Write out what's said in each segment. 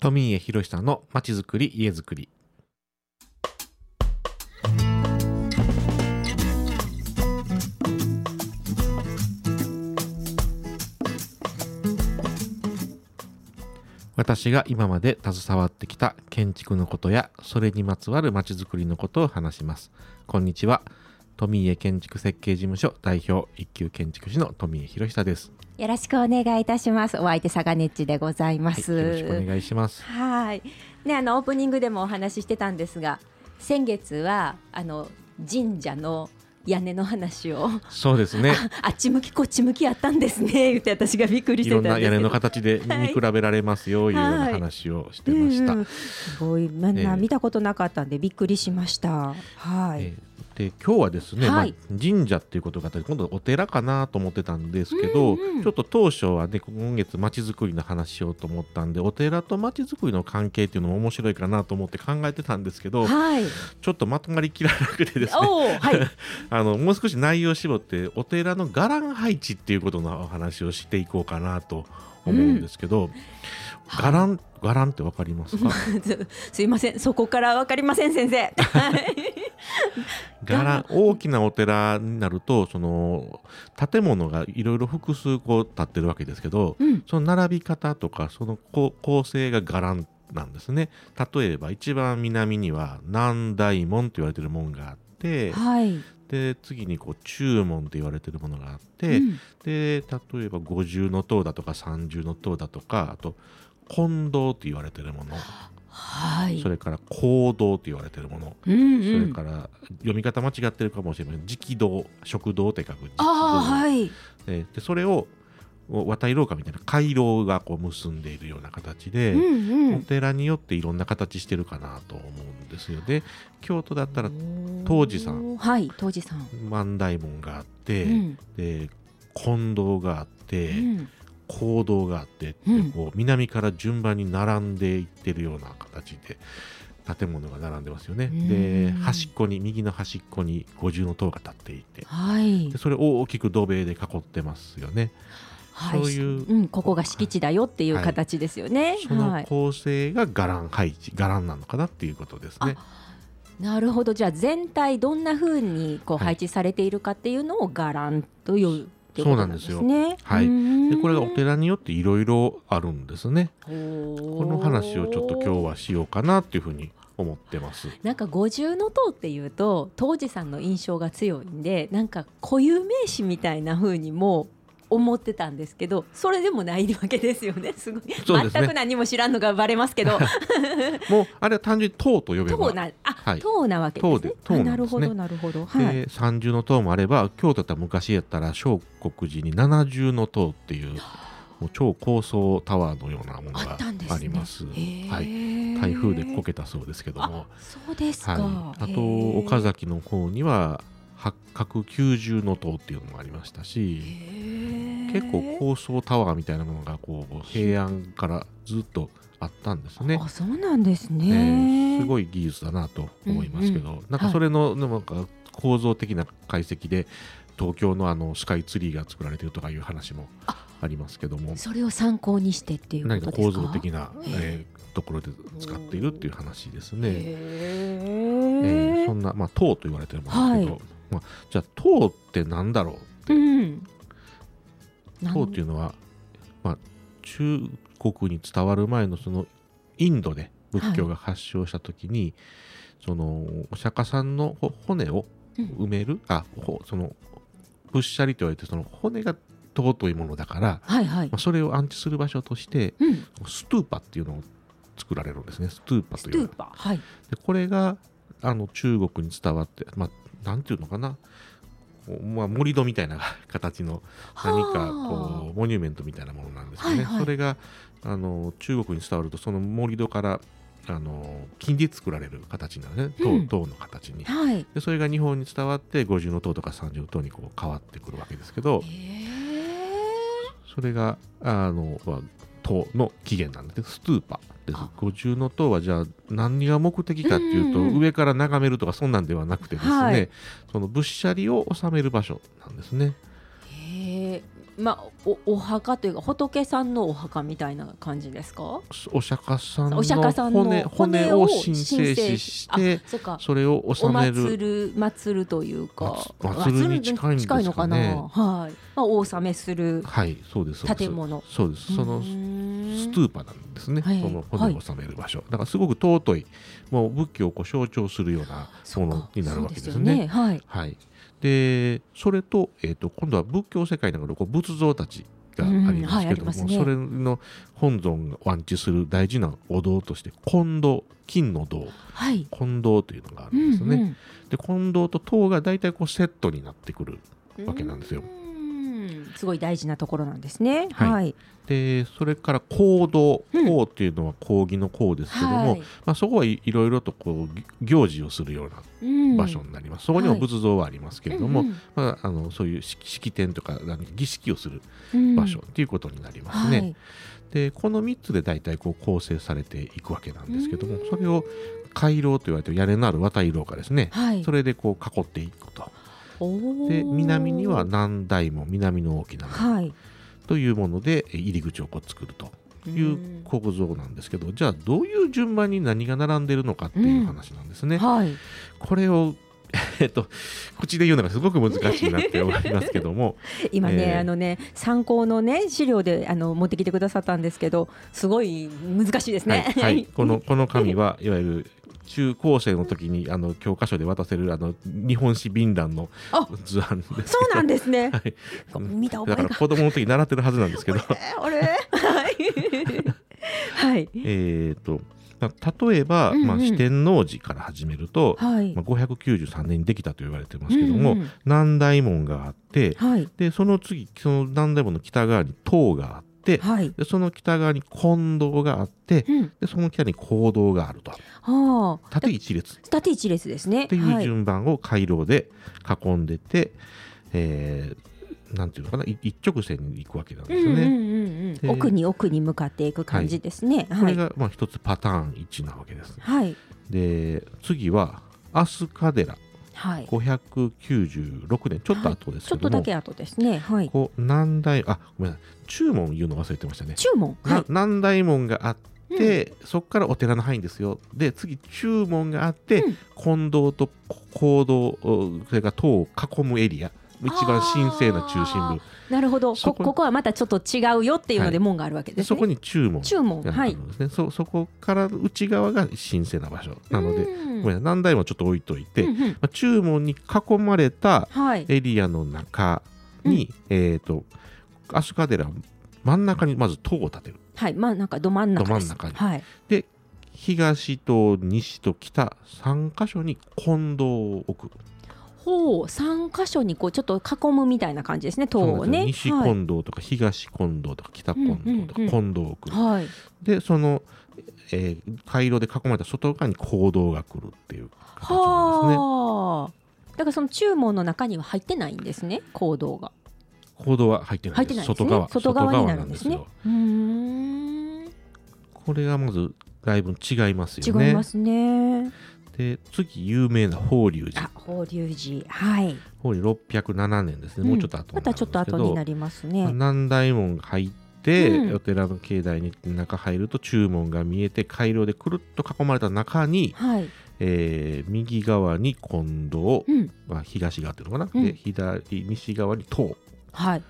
富家博さんのまちづくり家づくり。私が今まで携わってきた建築のことやそれにまつわるまちづくりのことを話します。こんにちは。富家建築設計事務所代表一級建築士の富家博久ですよろしくお願いいたします。お相手サガネッチでございます。はい、よろしくお願いしますはい。ね、あのオープニングでもお話ししてたんですが、先月はあの神社の屋根の話をそうですね あっち向きこっち向きやったんですね言って私がびっくりしいてたんですけどろんな屋根の形で見比べられますよ、い、うような話をしてました。うんうんすごいみんな見たことなかったんでびっくりしました。はい。えーで今日はですね、はいまあ、神社っていうことがあって今度お寺かなと思ってたんですけど、うんうんちょっと当初はね今月まちづくりの話しようと思ったんでお寺とまちづくりの関係っていうのも面白いかなと思って考えてたんですけどはい。ちょっとまとまりきらなくてですねはい。あのもう少し内容を絞ってお寺の伽藍配置っていうことのお話をしていこうかなと思うんですけど、伽藍伽藍ってわかりますか？すいません、そこからわかりません、先生。はい伽藍大きなお寺になるとその建物がいろいろ複数こう建ってるわけですけどうん。その並び方とかその構成が伽藍なんですね例えば一番南には南大門と言われてる門があってはい。で次にこう中門と言われてるものがあって、うんで例えば五重の塔だとか三重の塔だとかあと金堂と言われてるもの、はい。それから講堂と言われてるもの、うんそうん。れから読み方間違ってるかもしれない直道食堂って書くああ、はい。ででそれを渡り廊下みたいな回廊がこう結んでいるような形で、うんうん。お寺によっていろんな形してるかなと思うんですよ。で京都だったら東寺さん。はい東寺さん、万大門があって、うん。で金堂があって、うん講堂があってって、こう南から順番に並んでいってるような形で建物が並んでますよね。うんで端っこに右の端っこに五重塔が立っていてはいでそれを大きく土塀で囲ってますよね。はいそういううん、ここが敷地だよっていう形ですよね。そはい、の構成が伽藍配置伽藍なのかなっていうことですね。なるほどじゃあ全体どんな風にこう配置されているかっていうのを伽藍というっていそうことなんですよね。はいうんでこれがお寺によっていろいろあるんですね。ここの話をちょっと今日はしようかなっていうふうに思ってます。なんか五重の塔っていうと当時さんの印象が強いんでなんか固有名詞みたいな風にも思ってたんですけどそれでもないわけですよね。すごい。ね。全く何も知らんのがバレますけど。もうあれは単純に塔と呼べば 塔なあ、はい。塔なわけですね。塔で塔なるほどなるほど。はい。で三重の塔もあれば京都だったら昔やったら聖国寺に七重の塔っていう もう超高層タワーのようなものあがあります。へー。はい、台風でこけたそうですけども、そうですか、はい、あと岡崎の方には八角九重の塔っていうのもありましたし結構高層タワーみたいなものがこう平安からずっとあったんですね。あ。そうなんですえね、ーすごい技術だなと思いますけど、うんなんかそれのなんか構造的な解析で東京のあのスカイツリーが作られてるとかいう話もありますけども。それを参考にしてっていうこ何か構造的な、えーところで使っているっていう話ですね。えー。へそんな、まあ、塔と言われてるものですけど、はいまあ、じゃあ塔って何だろうって、うん。塔っていうのは、まあ、中国に伝わる前のそのインドで仏教が発祥した時に、そのお釈迦さんのほ骨をうん。埋める、あほそのぶっしゃりと言われてその骨が尊いものだから、はいはい。まあ、それを安置する場所としてうん。ストゥーパっていうのを作られるんですねストゥーパスというはいでこれがあの中国に伝わって、まあ、なんていうのかな、こうまあ、盛り土みたいな形の何かこうモニュメントみたいなものなんですよね。はいはい。それがあの中国に伝わるとその盛り土からあの金で作られる形になるね。塔,、うん。塔の形に。はい。でそれが日本に伝わって五重塔とか三重塔にこう変わってくるわけですけど。へそれがあの、まあ、塔の起源なんですストゥーパです。あ。五重塔はじゃあ何が目的かっていうと、うん上から眺めるとかそんなんではなくてですね、はい。その仏舎利を収める場所なんですね。えへえ。まあおお墓というか仏さんのお墓みたいな感じですか？お釈迦さんのお釈迦さんの骨骨を神聖視してそれをお納める。祭る祭るというか。祭るに近いんですかね。のかな？はい、まあ、お納めするはいそうですそうです。建物。そうです。そのストゥーパなんですね、はい。その骨を納める場所、だからすごく尊いもう仏教を象徴するようなものになるわけですね。よはい。はい、でそれと,、えー、と今度は仏教世界のこう仏像たちがありますけども、うんはいね。それの本尊が安置する大事なお堂として金堂金の堂。はい。金堂というのがあるうんんですね。うん。で金堂と塔が大体こうセットになってくるわけなんですよ。うんすごい大事なところなんですね。はい。はい。でそれから講堂うん。講っていうのは講義の講ですけども、はい。まあ、そこはいいろいろとこうぎ行事をするようなうん。場所になります、そこにもはい。仏像はありますけれども、うんまあ、あのそういう式式典とか何儀式をするうん。場所っていうことになりますね。はい。でこの3つで大体こう構成されていくわけなんですけどもそれを回廊と言われてる屋根のある渡り廊下ですね、はい。それでこう囲っていくとで南には南大門南の大きな門はい。というもので入り口をこう作るという構造なんですけどじゃあどういう順番に何が並んでるのかっていう話なんですね。はい。これを えっと口で言うのがすごく難しいなって思いますけども 今ね、えーあのね参考のね資料であの持ってきてくださったんですけどすごい難しいですはいね。はい、この この紙はいわゆる中高生の時にあの教科書で渡せるあの日本史便覧のあ図案ですそうなんですね。はい見た覚えが。だから子供の時習ってるはずなんですけど はい。はい。えっとまあ例えば、うんうんまあ、四天王寺から始めると、はいまあ、。593年にできたと言われてますけども、うんうん南大門があってはい。でその次その南大門の北側に塔があってはい。でその北側に金堂があってうん。でその北に講堂があるとはあ。縦一列っ縦一列ですね。ていうはい。順番を回廊で囲んでて、えーなんていうのかない一直線に行くわけなんですよね。うんうんうん奥に奥に向かっていく感じですね。こはい。れがまあ一つパターン1なわけです。はい。で次は飛鳥寺はい。596年ちょっと後ですちょっけども、とだけ後ですね。はい。こう南大あごめんなさい注文言うの忘れてましたね。注文。は。ない南大門があって、そこからお寺の範囲ですよで次注文があって、うん金堂と講堂それから塔を囲むエリア一番神聖な中心部なるほど。そここはまたちょっと違うよっていうのではい門があるわけでね。ですそこに注文注文。があはい。ね、そそこから内側が神聖な場所なので、うんごめんなさい南大門はちょっと置いといて、まうんうんあ、注文に囲まれたはい。エリアの中に、えっ、と飛鳥寺真ん中にまず塔を建てるはい。まあなんかど真ん中です。ど真ん中にはい。で東と西と北3箇所に金堂を置くほう三箇所にこうちょっと囲むみたいな感じですね。塔をね。西はい金堂とか東金堂とか北金堂とかうんうんうん金堂を置く、はい。でその、えー回廊で囲まれた外側に講堂が来るっていう形なんですねはあ。だからその注文の中には入ってないんですね。行動が。講堂は入ってないですね。外側外側になるんですね。これがまずだいぶ違いますよね違いますね。で次有名な法隆寺あ、法隆寺。はい。法隆607年ですね、もうちょっと後またちょっと後になりますまあね。南大門が入って、うんお寺の境内に中入ると注文が見えて回廊でくるっと囲まれた中に、はい。えー右側に金堂、うん。まあ、東側っていうのかな、うんで左西側に塔はい。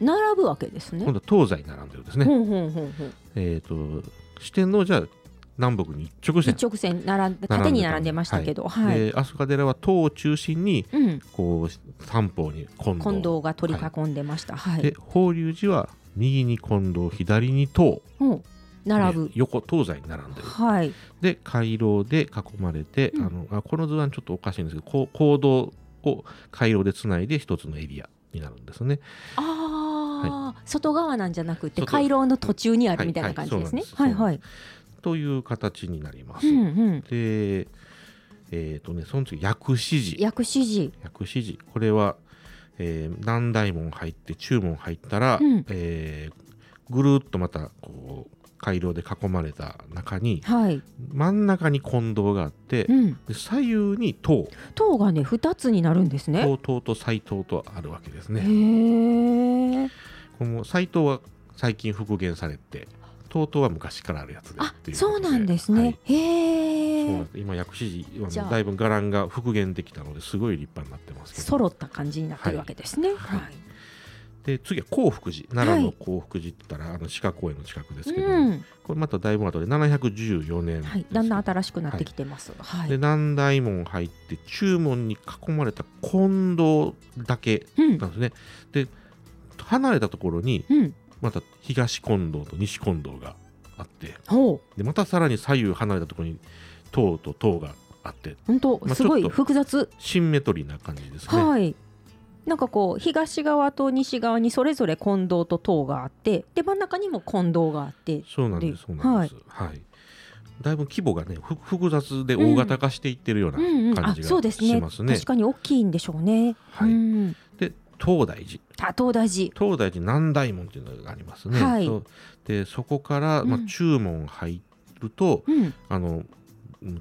並ぶわけですね。今度は東西に並んでるんですね、ほんほんほんほん。えっ、と四天王じゃ南北に一直線一直線並んで縦に並んでましたけど、はい。で飛鳥寺は塔を中心にうん。こう三方に金堂近藤が取り囲んでました。はい。で法隆寺は右に金堂左に塔うん並ぶね。横東西に並んでるはい。で回廊で囲まれて、うんあのあこの図案ちょっとおかしいんですけどこう行動を回廊でつないで一つのエリアになるんですね。ああ、外側なんじゃなくて外回廊の途中にあるみたいな感じですね。ははいいはい。という形になります。うんうん。でえっ、とねその次薬師寺薬師寺。薬師寺これは、えー南大門入って中門入ったら、うんえーぐるっとまたこう回廊で囲まれた中にはい。真ん中に金堂があって、うん。で左右に塔塔がね二つになるんですね。塔塔と斎塔とあるわけですへね。え。この斎藤は最近復元されて東東は昔からあるやつであそうなんですね、はい。へえ今薬師寺だいぶ伽藍が復元できたのですごい立派になってますけど。揃った感じになってるわけですね。はい。はい。で次は興福寺。奈良の興福寺って言ったら、あの鹿公園の近くですけど、うん。これまただいぶ後で714年はい、だんだん新しくなってきてます。はい。で南大門入って中門に囲まれた金堂だけうんなんですね、で離れたところにうん、また東金堂と西金堂があってでまたさらに左右離れたところに塔と塔があって本当、まあすごい複雑。シンメトリーな感じですね。はい。なんかこう東側と西側にそれぞれ金堂と塔があって、で真ん中にも金堂があって、そうなんでですそうなんです。はい。だいぶ規模がねふ複雑で大型化していってるような感じがそうですねしますね。確かに大きいんでしょうね。はいうん、で東大寺あ東大寺。東大寺南大門っていうのがありますね。はい。そう。でそこから、まあうん中門入ると、うん、あの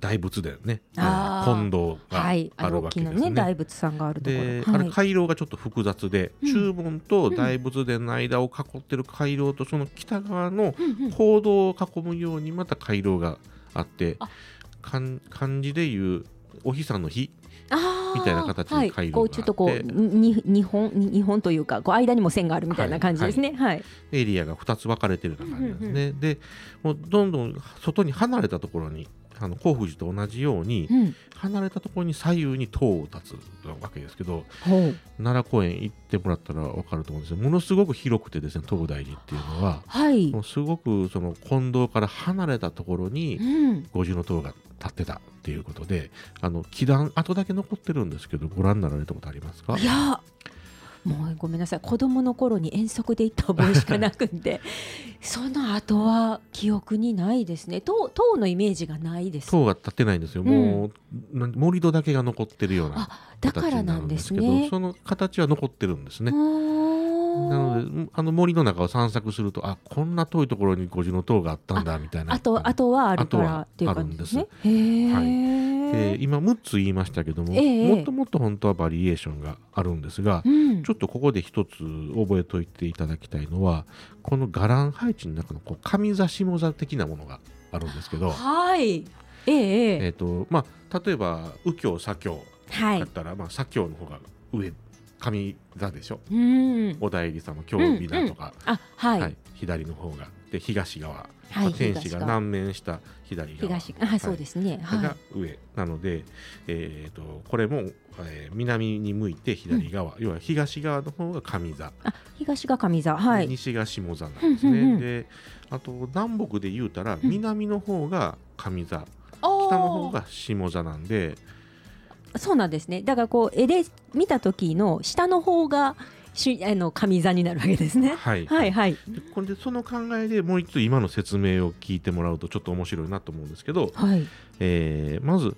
大仏殿ね。あー。金堂がはい、ああるわけですね。ね大仏さんがあるところ。で、はい、あれ回廊がちょっと複雑で、うん。中門と大仏殿の間を囲ってる回廊とその北側のうんうん。坑道を囲むようにまた回廊があってあ。漢漢字でいうお日さんの日みたいな形のはい、回路があってこうちょっとこうに日本に日本というかこう間にも線があるみたいな感じですね。はい。エリアが2つ分かれてるような感じですね。でもうどんどん外に離れたところにあの興福寺と同じようにうん。離れたところに左右に塔を立つわけですけど。奈良公園行ってもらったら分かると思うんですけどものすごく広くてですね東大寺っていうのははいも。うすごくその金堂から離れたところにうん。五重塔が立ってたっていうことであの祈願跡だけ残ってるんですけどご覧になられたことありますか？いやもうごめんなさい。子供の頃に遠足で行った覚えしかなくて。その後は記憶にないですね。塔塔のイメージがないです。塔が立ってないんですよ、もうなん盛り土だけが残ってるようなあだからなんんでですすけどねその形は残ってるんですね。ななのであの森の中を散策するとあこんな遠いところに五重塔があったんだみたいな。あとあとはあるからっていう感じですね。へえ、で今6つ言いましたけども、ええ。もっともっと本当はバリエーションがあるんですが、うん。ちょっとここで一つ覚えておいていただきたいのはこの伽藍配置の中のこう上座下座的なものがあるんですけど、はい。ええええ。えーとまあ、例えば右京左京はい。だったら、まあ、左京の方が上上座でしょ？うん。お内裏様京美だとか、あはい、はい左の方がで東側、はい。まあ天使が南面した左側。東あ、そうですね。はい。が上。なので、えー、とこれも、えー南に向いて左側、要は東側の方が上座、あ東が上座。はい。西が下座なんですね、うんうんうん。であと南北で言うたらうん。南の方が上座、北北の方が下座なんで。そうなんですね。だからこう絵で見た時の下の方がしあの上座になるわけですね。はい、はいはい。でこれでその考えでもう一度今の説明を聞いてもらうとちょっと面白いなと思うんですけど、はい、えーまず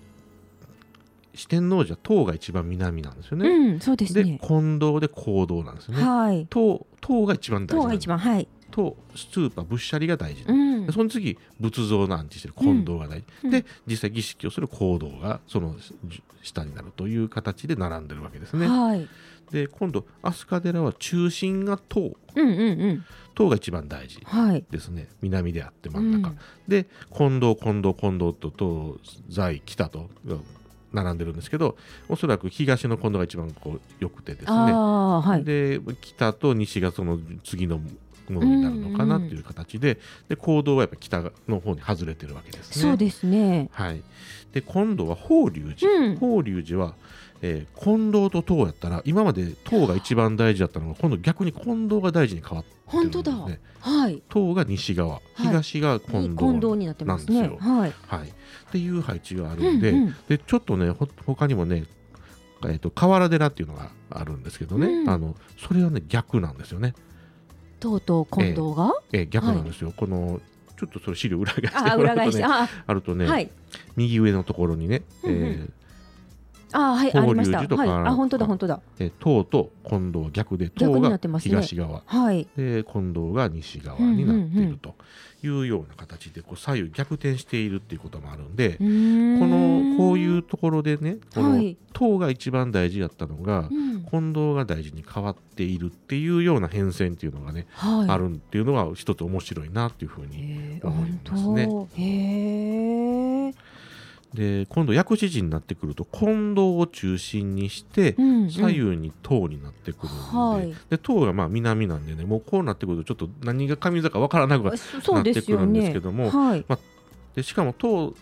四天王寺は塔が一番南なんですよね。うんそうですでね金堂で講堂なんですよね。はい。塔塔が一番大事塔が一番はい。塔スーパー仏舎利が大事、うん。でその次仏像の安置してる金堂が大事、うん。で実際儀式をする講堂がそのじ下になるという形で並んでるわけですね。はい。で今度飛鳥寺は中心が塔。うんうんうん。塔が一番大事はい。ですね。南であって真ん中、うん。で金堂金堂金堂と東西北と並んでるんですけどおそらく東の金堂が一番こう良くてですね。はい。で北と西がその次のものになるのかなっていう形で,、で行動はやっぱ北の方に外れてるわけですね。そうですね。はい、で今度は法隆寺、うん。法隆寺は、えー金堂と塔やったら今まで塔が一番大事だったのが今度逆に金堂が大事に変わってるん本当ですね。だ。はい。塔が西側。東が金堂、近藤になってますね。なんですよはい。はい、っていう配置があるんで,、うんうん。でちょっとねほ他にもねえー、と河原寺っていうのがあるんですけどね、うん。あのそれはね逆なんですよね。とうとう近藤が？えー逆なんですよ、このちょっとそれ資料裏返してもらうとねああるとね、はい。右上のところにね、うんうん。えーあはいありました。はい。あ本当だ本当だ。えー塔と近藤は逆で逆にな塔が東側、はい。で近藤が西側になっているというような形でこう左右逆転しているっていうこともあるんで、うーん。このこういうところでねこのはい。塔が一番大事だったのが、うん。近藤が大事に変わっているっていうような変遷っていうのがね、はい、あるっていうのは一つ面白いなっていうふうに思いますね。へえ。で今度薬師寺になってくると近藤を中心にして、うんうん。左右に塔になってくるんで,、はい。で塔がまあ南なんでねもうこうなってくるとちょっと何が上座かわからなくなってくるんですねけどもはい。でしかも塔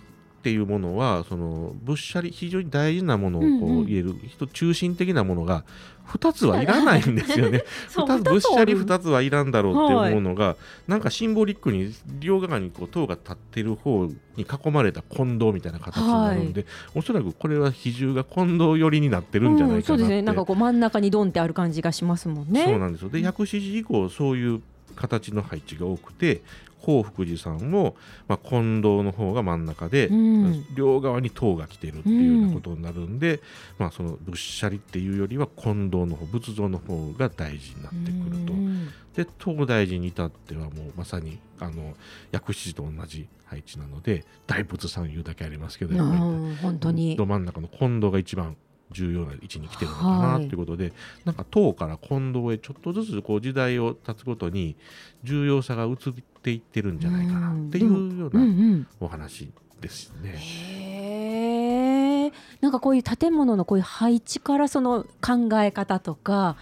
っていうものはそのぶっしゃり非常に大事なものをこうんうんう入れる、人中心的なものが2つはいらないんですよね。そう2つぶっしゃり二つ2つはいらんだろうって思うのが、なんかシンボリックに両側にこう塔が立ってる方に囲まれた近藤みたいな形になるんで、おそらくこれは比重が近藤寄りになってるんじゃないかなって、うん、そうですね。なんかこう真ん中にドンってある感じがしますもんね。そうなんですよで薬師寺以降そういう形の配置が多くて興福寺さんも、まあ、近藤の方が真ん中で、うん。両側に塔が来てるっていうようなことになるんで、まあ、そのぶっしゃりっていうよりは近藤の方仏像の方が大事になってくると。うん。で東大寺に至ってはもうまさにあの薬師寺と同じ配置なので大仏さん言うだけありますけどやっぱりうん本当に。ど真ん中の近藤が一番重要な位置に来てるのかなはいっていうことで、なんか唐から近藤へちょっとずつこう時代を経つごとに重要さが移っていってるんじゃないかなっていうよううんうなんお話ですね。へえ。なんかこういう建物のこういう配置からその考え方とか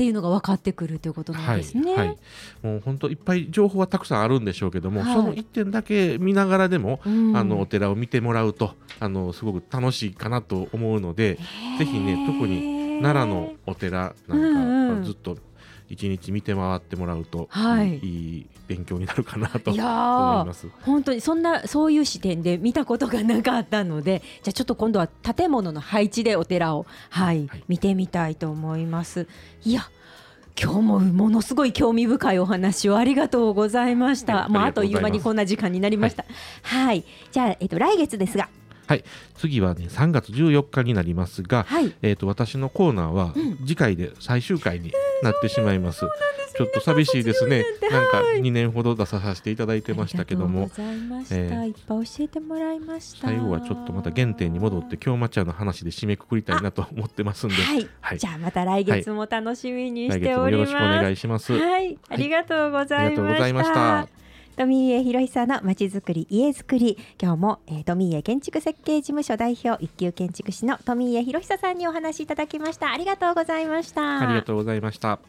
っていうのが分かってくるということなんはいですね。はい、もう本当いっぱい情報はたくさんあるんでしょうけども、はい。その一点だけ見ながらでも、うん。あのお寺を見てもらうとあのすごく楽しいかなと思うので、ぜひね特に奈良のお寺なんか、ずっと一日見て回ってもらうと、はいいい勉強になるかなと思います。本当にそんなそういう視点で見たことがなかったのでじゃあちょっと今度は建物の配置でお寺を、はいはい見てみたいと思います。いや今日もものすごい興味深いお話をありがとうございました。はいまあ、あありがという間にこんな時間になりました。はい、じゃあ、えっと、来月ですが、はい、次はね3月14日になりますが、はい、えー、と私のコーナーはうん次回で最終回になってしまいます。ちょっと寂しいですね。なんか2年ほど出させていただいてましたけども、ありがとうございました。えーいっぱい教えてもらいました。最後はちょっとまた原点に戻って京町屋の話で締めくくりたいなと思ってますんで、はい、はいじゃあまた来月も楽しみに来しております。月もよろしくお願いします。はい、ありがとうございありがとうございまました。富家博久のまちづくり家づくり。今日も、えー、富家建築設計事務所代表一級建築士の富家博久さんにお話しいただきました。ありがとうございました。ありがとうございました。